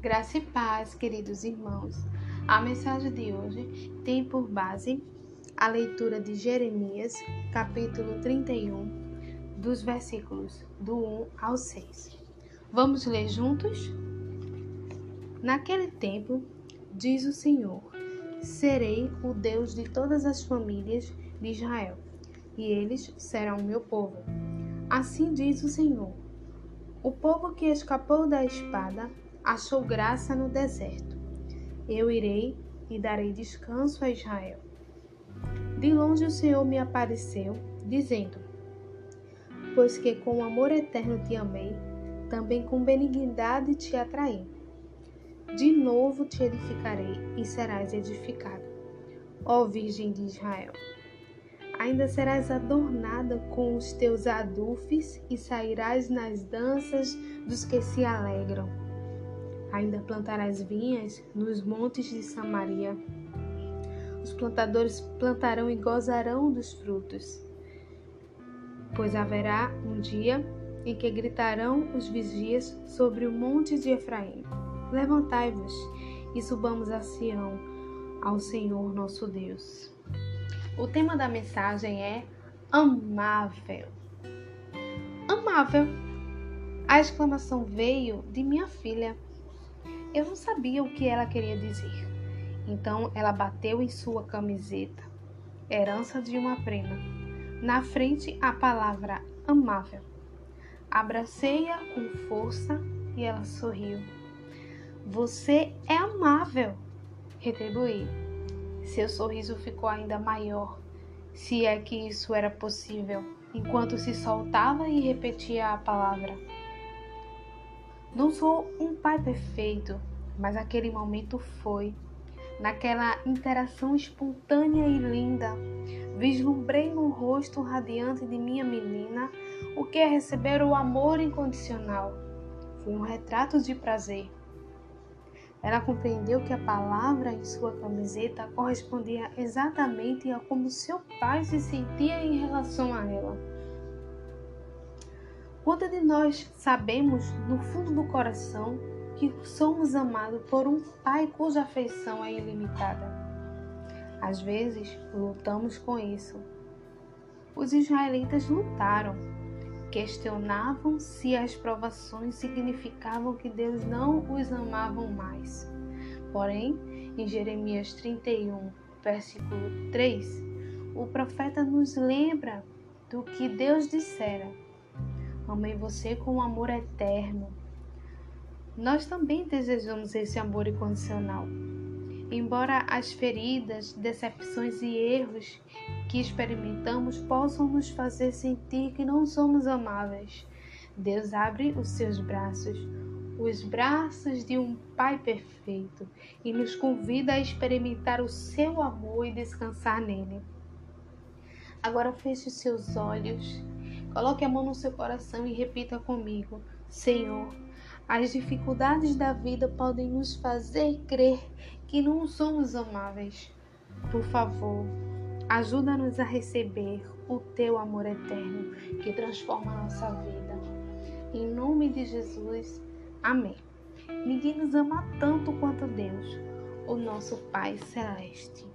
Graça e paz, queridos irmãos. A mensagem de hoje tem por base a leitura de Jeremias, capítulo 31, dos versículos do 1 ao 6. Vamos ler juntos? Naquele tempo, diz o Senhor: Serei o Deus de todas as famílias de Israel, e eles serão meu povo. Assim diz o Senhor o povo que escapou da espada achou graça no deserto. Eu irei e darei descanso a Israel. De longe o Senhor me apareceu, dizendo: Pois que com amor eterno te amei, também com benignidade te atraí. De novo te edificarei e serás edificado, ó Virgem de Israel ainda serás adornada com os teus adufes e sairás nas danças dos que se alegram. Ainda plantarás vinhas nos montes de Samaria. Os plantadores plantarão e gozarão dos frutos. Pois haverá um dia em que gritarão os vigias sobre o monte de Efraim: Levantai-vos e subamos a Sião, ao Senhor nosso Deus. O tema da mensagem é amável. Amável. A exclamação veio de minha filha. Eu não sabia o que ela queria dizer. Então ela bateu em sua camiseta, herança de uma prima. Na frente a palavra amável. Abracei-a com força e ela sorriu. Você é amável, retribuí. Seu sorriso ficou ainda maior, se é que isso era possível, enquanto se soltava e repetia a palavra. Não sou um pai perfeito, mas aquele momento foi. Naquela interação espontânea e linda, vislumbrei no rosto radiante de minha menina o que é receber o amor incondicional. Foi um retrato de prazer ela compreendeu que a palavra em sua camiseta correspondia exatamente a como seu pai se sentia em relação a ela. Quanto de nós sabemos, no fundo do coração, que somos amados por um pai cuja afeição é ilimitada? Às vezes, lutamos com isso. Os israelitas lutaram questionavam se as provações significavam que Deus não os amava mais. Porém, em Jeremias 31, versículo 3, o profeta nos lembra do que Deus dissera: Amei você com amor eterno. Nós também desejamos esse amor incondicional. Embora as feridas, decepções e erros que experimentamos possam nos fazer sentir que não somos amáveis, Deus abre os seus braços, os braços de um Pai perfeito, e nos convida a experimentar o seu amor e descansar nele. Agora feche seus olhos, coloque a mão no seu coração e repita comigo: Senhor, as dificuldades da vida podem nos fazer crer que não somos amáveis. Por favor, ajuda-nos a receber o teu amor eterno que transforma a nossa vida. Em nome de Jesus, amém. Ninguém nos ama tanto quanto Deus, o nosso Pai Celeste.